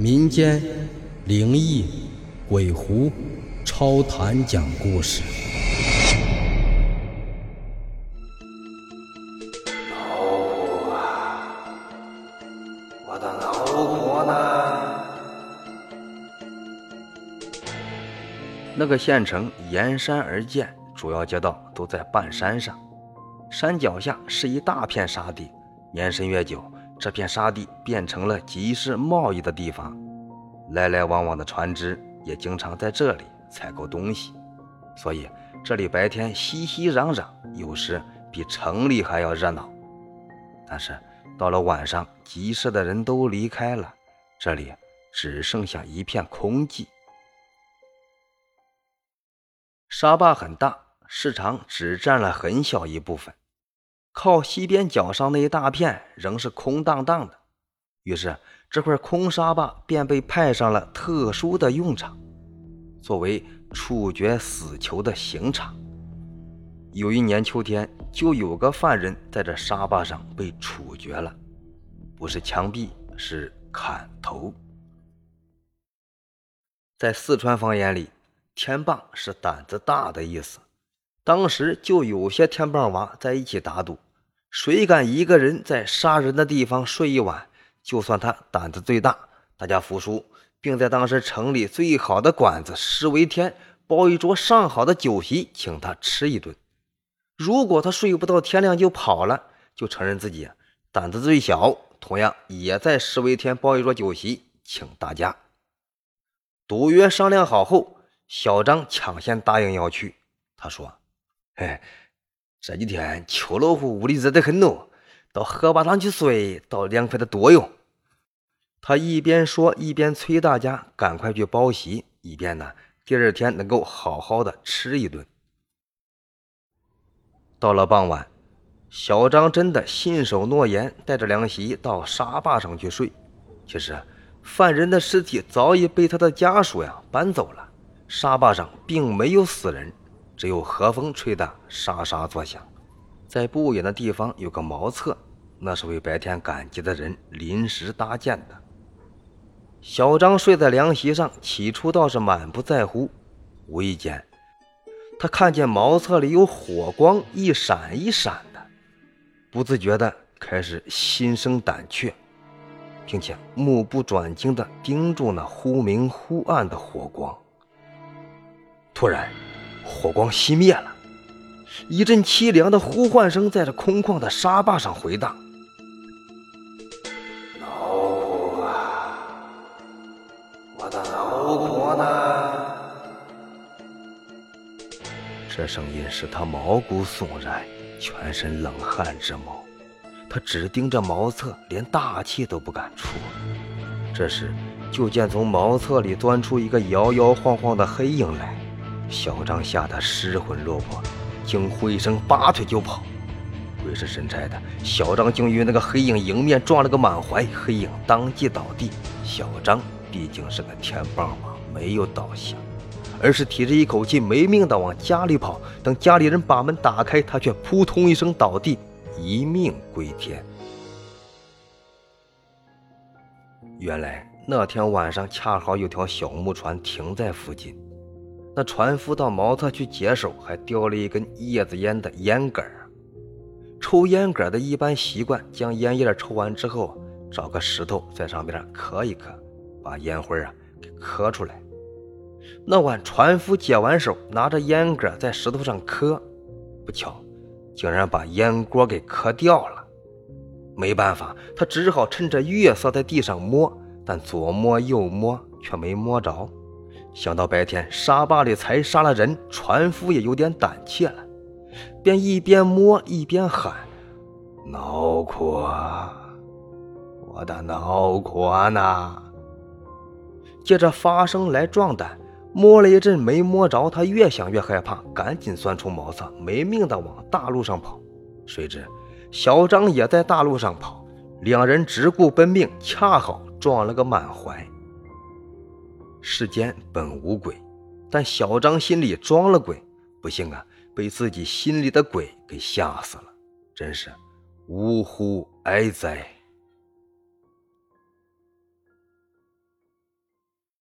民间灵异鬼狐超谈讲故事。老啊，我的老虎呢？那个县城沿山而建，主要街道都在半山上，山脚下是一大片沙地。年深月久，这片沙地变成了集市贸易的地方，来来往往的船只也经常在这里采购东西，所以这里白天熙熙攘攘，有时比城里还要热闹。但是到了晚上，集市的人都离开了，这里只剩下一片空寂。沙坝很大，市场只占了很小一部分。靠西边角上那一大片仍是空荡荡的，于是这块空沙坝便被派上了特殊的用场，作为处决死囚的刑场。有一年秋天，就有个犯人在这沙坝上被处决了，不是枪毙，是砍头。在四川方言里，“天棒”是胆子大的意思。当时就有些天棒娃在一起打赌。谁敢一个人在杀人的地方睡一晚，就算他胆子最大。大家服输，并在当时城里最好的馆子施为天包一桌上好的酒席，请他吃一顿。如果他睡不到天亮就跑了，就承认自己胆子最小，同样也在施为天包一桌酒席，请大家。赌约商量好后，小张抢先答应要去。他说：“ 嘿。”这几天秋老虎屋里热得很喽，到河坝上去睡，倒凉快的多哟。他一边说，一边催大家赶快去包席，以便呢第二天能够好好的吃一顿。到了傍晚，小张真的信守诺言，带着凉席到沙坝上去睡。其实，犯人的尸体早已被他的家属呀搬走了，沙坝上并没有死人。只有和风吹得沙沙作响，在不远的地方有个茅厕，那是为白天赶集的人临时搭建的。小张睡在凉席上，起初倒是满不在乎。无意间，他看见茅厕里有火光一闪一闪的，不自觉地开始心生胆怯，并且目不转睛地盯住那忽明忽暗的火光。突然。火光熄灭了，一阵凄凉的呼唤声在这空旷的沙坝上回荡。老虎啊，我的老虎呢？这声音使他毛骨悚然，全身冷汗直冒。他只盯着茅厕，连大气都不敢出。这时，就见从茅厕里钻出一个摇摇晃晃的黑影来。小张吓得失魂落魄，惊呼一声，拔腿就跑。鬼使神差的，小张竟与那个黑影迎面撞了个满怀，黑影当即倒地。小张毕竟是个天棒嘛，没有倒下，而是提着一口气没命的往家里跑。等家里人把门打开，他却扑通一声倒地，一命归天。原来那天晚上恰好有条小木船停在附近。那船夫到茅厕去解手，还叼了一根叶子烟的烟杆抽烟杆的一般习惯，将烟叶抽完之后，找个石头在上边磕一磕，把烟灰啊给磕出来。那晚船夫解完手，拿着烟杆在石头上磕，不巧，竟然把烟锅给磕掉了。没办法，他只好趁着月色在地上摸，但左摸右摸却没摸着。想到白天沙坝里才杀了人，船夫也有点胆怯了，便一边摸一边喊：“脑壳，我的脑壳呢？”借着发声来壮胆，摸了一阵没摸着，他越想越害怕，赶紧钻出茅厕，没命的往大路上跑。谁知小张也在大路上跑，两人只顾奔命，恰好撞了个满怀。世间本无鬼，但小张心里装了鬼，不幸啊，被自己心里的鬼给吓死了，真是呜呼哀哉。